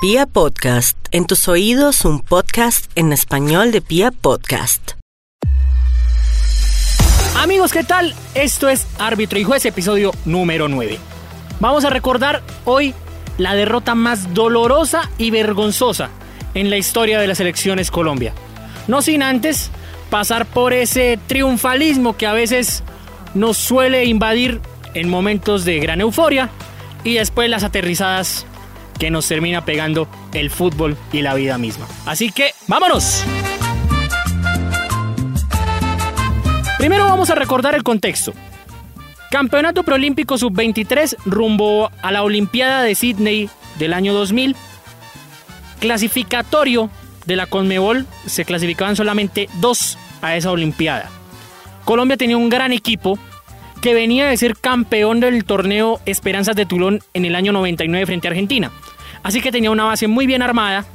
Pia Podcast, en tus oídos un podcast en español de Pia Podcast. Amigos, ¿qué tal? Esto es Árbitro y Juez, episodio número 9. Vamos a recordar hoy la derrota más dolorosa y vergonzosa en la historia de las elecciones Colombia. No sin antes pasar por ese triunfalismo que a veces nos suele invadir en momentos de gran euforia y después las aterrizadas que nos termina pegando el fútbol y la vida misma. Así que, ¡vámonos! Primero vamos a recordar el contexto. Campeonato Proolímpico Sub-23 rumbo a la Olimpiada de Sydney del año 2000. Clasificatorio de la Conmebol, se clasificaban solamente dos a esa Olimpiada. Colombia tenía un gran equipo que venía de ser campeón del torneo Esperanzas de Tulón en el año 99 frente a Argentina. Así que tenía una base muy bien armada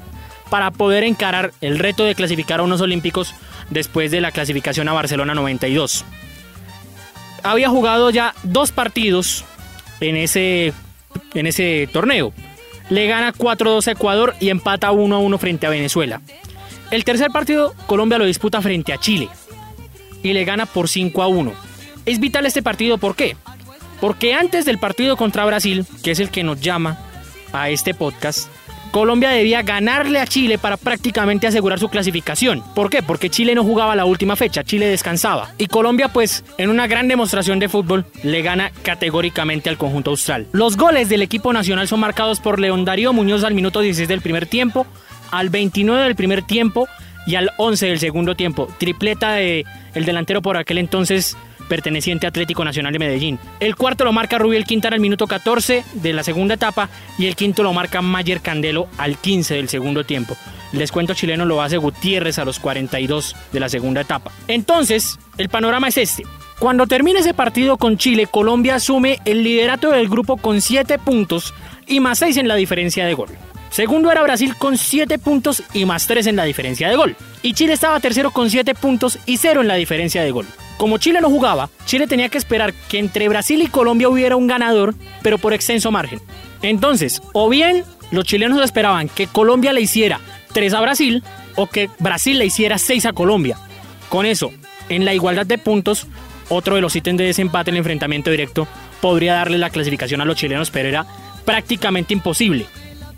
para poder encarar el reto de clasificar a unos Olímpicos después de la clasificación a Barcelona 92. Había jugado ya dos partidos en ese, en ese torneo. Le gana 4-2 a Ecuador y empata 1-1 frente a Venezuela. El tercer partido Colombia lo disputa frente a Chile y le gana por 5-1. Es vital este partido, ¿por qué? Porque antes del partido contra Brasil, que es el que nos llama a este podcast, Colombia debía ganarle a Chile para prácticamente asegurar su clasificación. ¿Por qué? Porque Chile no jugaba la última fecha, Chile descansaba. Y Colombia, pues, en una gran demostración de fútbol, le gana categóricamente al conjunto austral. Los goles del equipo nacional son marcados por León Darío Muñoz al minuto 16 del primer tiempo, al 29 del primer tiempo y al 11 del segundo tiempo. Tripleta de el delantero por aquel entonces perteneciente a Atlético Nacional de Medellín. El cuarto lo marca Rubiel Quintana al minuto 14 de la segunda etapa y el quinto lo marca Mayer Candelo al 15 del segundo tiempo. El descuento chileno lo hace Gutiérrez a los 42 de la segunda etapa. Entonces, el panorama es este. Cuando termine ese partido con Chile, Colombia asume el liderato del grupo con 7 puntos y más 6 en la diferencia de gol. Segundo era Brasil con 7 puntos y más 3 en la diferencia de gol. Y Chile estaba tercero con 7 puntos y 0 en la diferencia de gol. Como Chile no jugaba, Chile tenía que esperar que entre Brasil y Colombia hubiera un ganador, pero por extenso margen. Entonces, o bien los chilenos esperaban que Colombia le hiciera 3 a Brasil, o que Brasil le hiciera 6 a Colombia. Con eso, en la igualdad de puntos, otro de los ítems de desempate en el enfrentamiento directo podría darle la clasificación a los chilenos, pero era prácticamente imposible.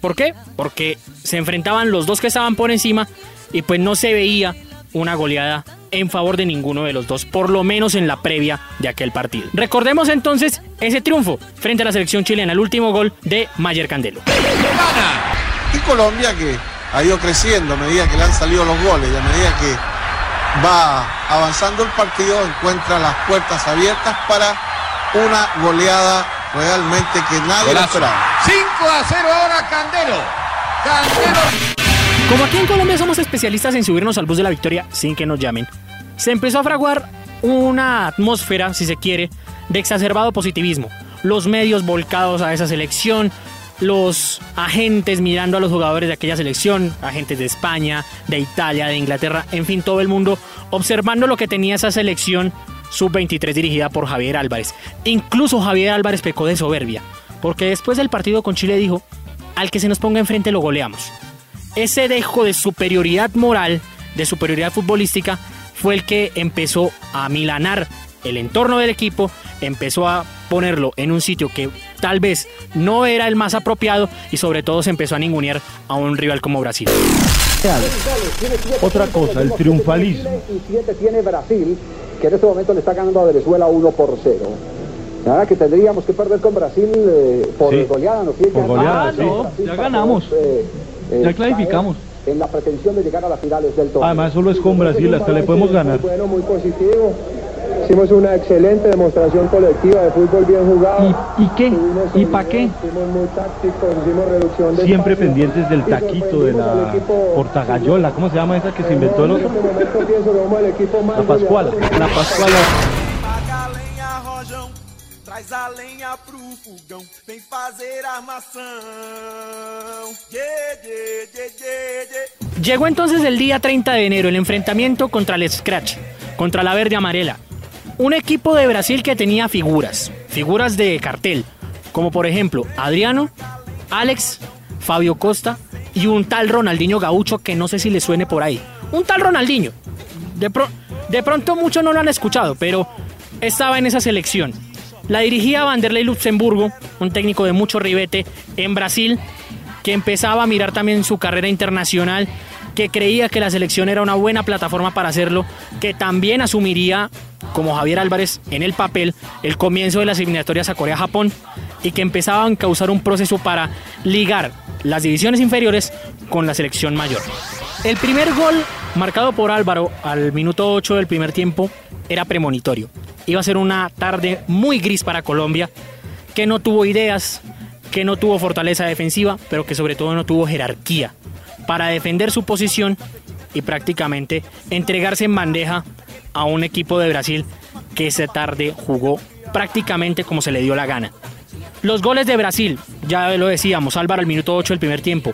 ¿Por qué? Porque se enfrentaban los dos que estaban por encima y pues no se veía una goleada en favor de ninguno de los dos, por lo menos en la previa de aquel partido. Recordemos entonces ese triunfo frente a la selección chilena, el último gol de Mayer Candelo. Y Colombia que ha ido creciendo a medida que le han salido los goles y a medida que va avanzando el partido encuentra las puertas abiertas para una goleada realmente que nadie esperaba. 5 a 0 ahora Candelo. Candelo. Como aquí en Colombia somos especialistas en subirnos al bus de la victoria sin que nos llamen, se empezó a fraguar una atmósfera, si se quiere, de exacerbado positivismo. Los medios volcados a esa selección, los agentes mirando a los jugadores de aquella selección, agentes de España, de Italia, de Inglaterra, en fin, todo el mundo observando lo que tenía esa selección sub-23 dirigida por Javier Álvarez. Incluso Javier Álvarez pecó de soberbia, porque después del partido con Chile dijo, al que se nos ponga enfrente lo goleamos. Ese dejo de superioridad moral, de superioridad futbolística, fue el que empezó a milanar el entorno del equipo, empezó a ponerlo en un sitio que tal vez no era el más apropiado y sobre todo se empezó a ningunear a un rival como Brasil. Otra cosa, el triunfalismo. tiene Brasil, que en este momento le está ganando a Venezuela 1 por 0. Nada que tendríamos que perder con Brasil eh, por Sí, goleada, ¿no? por goleada, sí. Brasil Ya ganamos. eh, Ya clasificamos. En la pretensión de llegar a las finales del torneo. Además, solo es con Brasil, hasta le podemos ganar. Bueno, muy positivo. Hicimos una excelente demostración colectiva de fútbol bien jugado. ¿Y, y qué? Tuvimos ¿Y para qué? Muy hicimos reducción de Siempre espacio pendientes del taquito, de la portagayola, ¿cómo se llama esa que se inventó el En otro? este La Pascuala, la Pascuala. Llegó entonces el día 30 de enero el enfrentamiento contra el Scratch, contra la verde amarela. Un equipo de Brasil que tenía figuras, figuras de cartel, como por ejemplo Adriano, Alex, Fabio Costa y un tal Ronaldinho Gaucho que no sé si le suene por ahí. Un tal Ronaldinho. De pronto muchos no lo han escuchado, pero estaba en esa selección. La dirigía Vanderlei Luxemburgo, un técnico de mucho ribete en Brasil, que empezaba a mirar también su carrera internacional, que creía que la selección era una buena plataforma para hacerlo, que también asumiría, como Javier Álvarez en el papel, el comienzo de las eliminatorias a Corea-Japón y que empezaba a encauzar un proceso para ligar las divisiones inferiores con la selección mayor. El primer gol marcado por Álvaro al minuto 8 del primer tiempo era premonitorio. Iba a ser una tarde muy gris para Colombia, que no tuvo ideas, que no tuvo fortaleza defensiva, pero que sobre todo no tuvo jerarquía para defender su posición y prácticamente entregarse en bandeja a un equipo de Brasil que esa tarde jugó prácticamente como se le dio la gana. Los goles de Brasil, ya lo decíamos, Álvaro al minuto 8 del primer tiempo,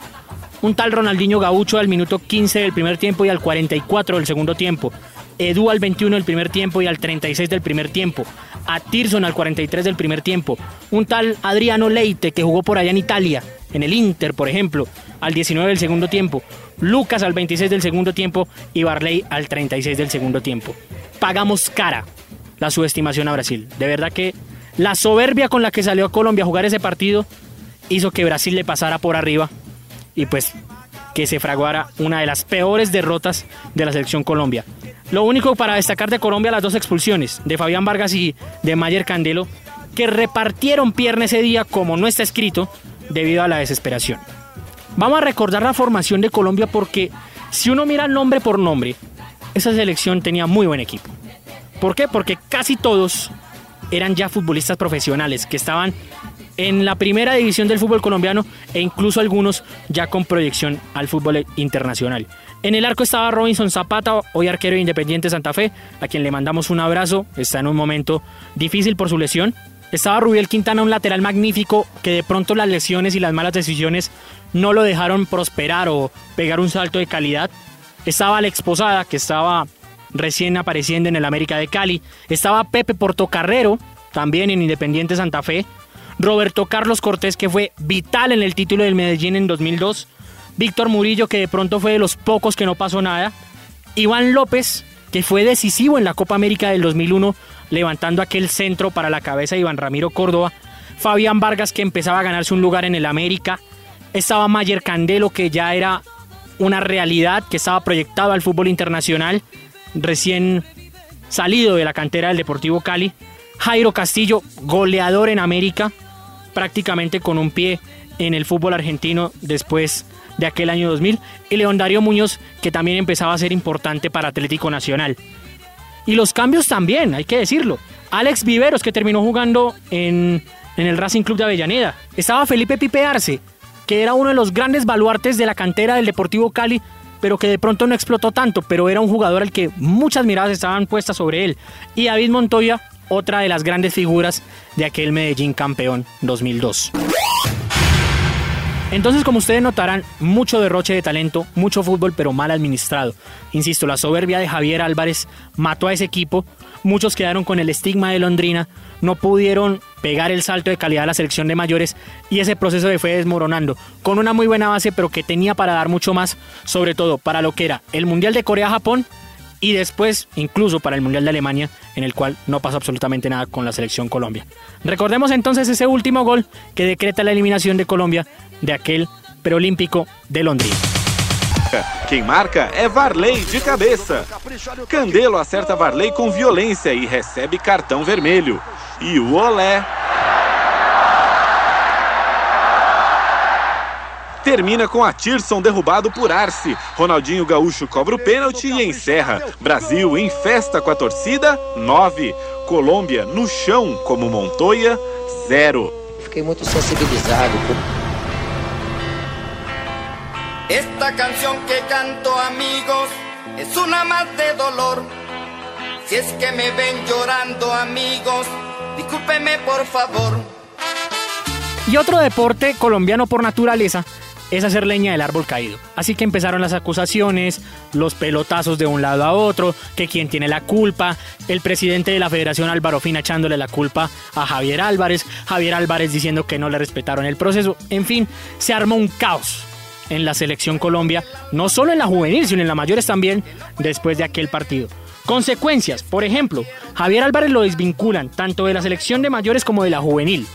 un tal Ronaldinho Gaucho al minuto 15 del primer tiempo y al 44 del segundo tiempo. Edu al 21 del primer tiempo y al 36 del primer tiempo. A Tirson al 43 del primer tiempo. Un tal Adriano Leite que jugó por allá en Italia, en el Inter, por ejemplo, al 19 del segundo tiempo. Lucas al 26 del segundo tiempo y Barley al 36 del segundo tiempo. Pagamos cara la subestimación a Brasil. De verdad que la soberbia con la que salió a Colombia a jugar ese partido hizo que Brasil le pasara por arriba y pues que se fraguara una de las peores derrotas de la selección Colombia. Lo único para destacar de Colombia las dos expulsiones de Fabián Vargas y de Mayer Candelo que repartieron pierna ese día como no está escrito debido a la desesperación. Vamos a recordar la formación de Colombia porque si uno mira nombre por nombre, esa selección tenía muy buen equipo. ¿Por qué? Porque casi todos eran ya futbolistas profesionales que estaban en la primera división del fútbol colombiano e incluso algunos ya con proyección al fútbol internacional. En el arco estaba Robinson Zapata, hoy arquero de Independiente Santa Fe, a quien le mandamos un abrazo, está en un momento difícil por su lesión. Estaba Rubiel Quintana, un lateral magnífico que de pronto las lesiones y las malas decisiones no lo dejaron prosperar o pegar un salto de calidad. Estaba Alex Posada, que estaba recién apareciendo en el América de Cali. Estaba Pepe Portocarrero, también en Independiente Santa Fe. Roberto Carlos Cortés, que fue vital en el título del Medellín en 2002. Víctor Murillo, que de pronto fue de los pocos que no pasó nada. Iván López, que fue decisivo en la Copa América del 2001, levantando aquel centro para la cabeza de Iván Ramiro Córdoba. Fabián Vargas, que empezaba a ganarse un lugar en el América. Estaba Mayer Candelo, que ya era una realidad, que estaba proyectado al fútbol internacional, recién salido de la cantera del Deportivo Cali. Jairo Castillo, goleador en América, prácticamente con un pie en el fútbol argentino después de aquel año 2000. Y León Darío Muñoz, que también empezaba a ser importante para Atlético Nacional. Y los cambios también, hay que decirlo. Alex Viveros, que terminó jugando en, en el Racing Club de Avellaneda. Estaba Felipe Pipe Arce, que era uno de los grandes baluartes de la cantera del Deportivo Cali, pero que de pronto no explotó tanto, pero era un jugador al que muchas miradas estaban puestas sobre él. Y David Montoya, otra de las grandes figuras de aquel Medellín campeón 2002. Entonces, como ustedes notarán, mucho derroche de talento, mucho fútbol, pero mal administrado. Insisto, la soberbia de Javier Álvarez mató a ese equipo. Muchos quedaron con el estigma de Londrina, no pudieron pegar el salto de calidad a la selección de mayores y ese proceso se fue desmoronando. Con una muy buena base, pero que tenía para dar mucho más, sobre todo para lo que era el Mundial de Corea-Japón y después incluso para el Mundial de Alemania, en el cual no pasó absolutamente nada con la selección Colombia. Recordemos entonces ese último gol que decreta la eliminación de Colombia de aquel preolímpico de Londrina. Quem marca é Varley de cabeça. Candelo acerta Varley com violência e recebe cartão vermelho. E o Olé. Termina com a Tirson derrubado por Arce. Ronaldinho Gaúcho cobra o pênalti e encerra. Brasil em festa com a torcida, 9. Colômbia no chão como Montoya, 0. Fiquei muito sensibilizado. Esta canción que canto amigos es una más de dolor. Si es que me ven llorando amigos, discúlpeme por favor. Y otro deporte colombiano por naturaleza es hacer leña del árbol caído. Así que empezaron las acusaciones, los pelotazos de un lado a otro, que quién tiene la culpa, el presidente de la Federación Álvaro Fina echándole la culpa a Javier Álvarez, Javier Álvarez diciendo que no le respetaron el proceso, en fin, se armó un caos en la selección Colombia, no solo en la juvenil, sino en la mayores también, después de aquel partido. Consecuencias, por ejemplo, Javier Álvarez lo desvinculan tanto de la selección de mayores como de la juvenil.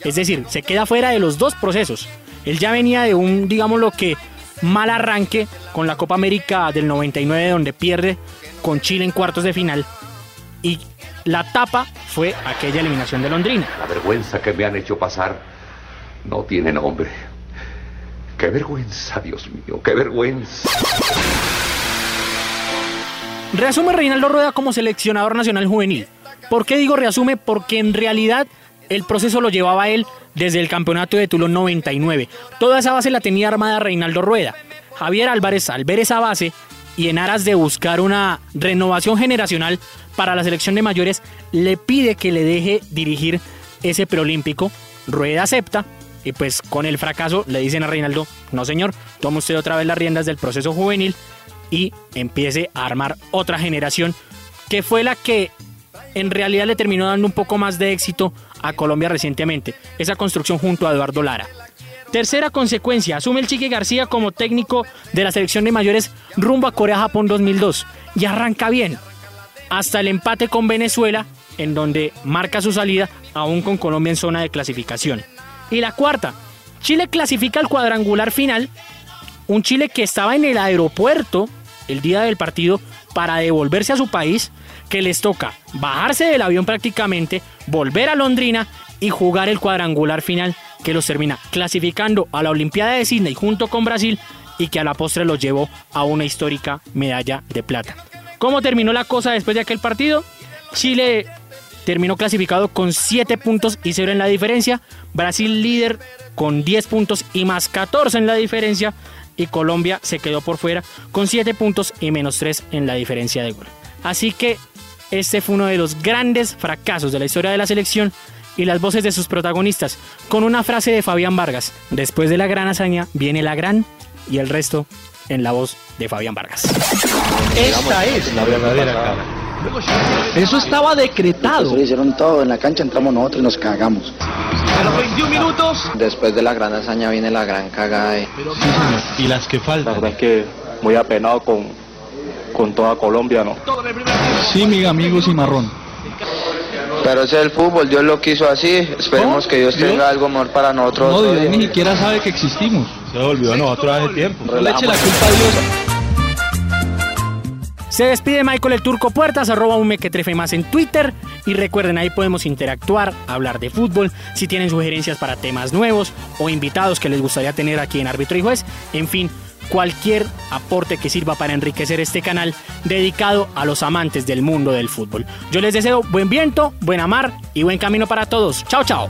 Es decir, se queda fuera de los dos procesos. Él ya venía de un, digamos lo que, mal arranque con la Copa América del 99 donde pierde con Chile en cuartos de final. Y la tapa fue aquella eliminación de Londrina. La vergüenza que me han hecho pasar no tiene nombre. Qué vergüenza, Dios mío, qué vergüenza. Reasume Reinaldo Rueda como seleccionador nacional juvenil. ¿Por qué digo reasume? Porque en realidad el proceso lo llevaba él desde el campeonato de Tulón 99. Toda esa base la tenía armada Reinaldo Rueda. Javier Álvarez, al ver esa base y en aras de buscar una renovación generacional para la selección de mayores, le pide que le deje dirigir ese preolímpico. Rueda acepta y pues con el fracaso le dicen a Reinaldo, no señor, toma usted otra vez las riendas del proceso juvenil y empiece a armar otra generación que fue la que en realidad le terminó dando un poco más de éxito a Colombia recientemente, esa construcción junto a Eduardo Lara. Tercera consecuencia, asume el Chique García como técnico de la selección de mayores rumbo a Corea-Japón 2002 y arranca bien, hasta el empate con Venezuela, en donde marca su salida aún con Colombia en zona de clasificación. Y la cuarta, Chile clasifica al cuadrangular final, un Chile que estaba en el aeropuerto el día del partido para devolverse a su país, que les toca bajarse del avión prácticamente, volver a Londrina y jugar el cuadrangular final que los termina clasificando a la Olimpiada de Sydney junto con Brasil y que a la postre los llevó a una histórica medalla de plata. ¿Cómo terminó la cosa después de aquel partido? Chile terminó clasificado con 7 puntos y 0 en la diferencia, Brasil líder con 10 puntos y más 14 en la diferencia y Colombia se quedó por fuera con 7 puntos y menos 3 en la diferencia de gol. Así que este fue uno de los grandes fracasos de la historia de la selección y las voces de sus protagonistas, con una frase de Fabián Vargas, después de la gran hazaña viene la gran y el resto en la voz de Fabián Vargas. Esta es la verdadera cara. Eso estaba decretado. Hicieron todo, en la cancha entramos nosotros y nos cagamos. A los 21 minutos. Después de la gran hazaña viene la gran cagada. eh. Y las que faltan. La verdad es que muy apenado con, con toda Colombia, ¿no? Sí, mi amigo Cimarrón. Pero ese es el fútbol, Dios lo quiso así. Esperemos que Dios tenga algo mejor para nosotros. No, Dios ni siquiera sabe que existimos. Se olvidó de nosotros hace tiempo. No le eche la culpa a Dios. Se despide Michael el Turco Puertas, arroba un mequetrefe más en Twitter. Y recuerden, ahí podemos interactuar, hablar de fútbol, si tienen sugerencias para temas nuevos o invitados que les gustaría tener aquí en Árbitro y Juez. En fin, cualquier aporte que sirva para enriquecer este canal dedicado a los amantes del mundo del fútbol. Yo les deseo buen viento, buena mar y buen camino para todos. Chao, chao.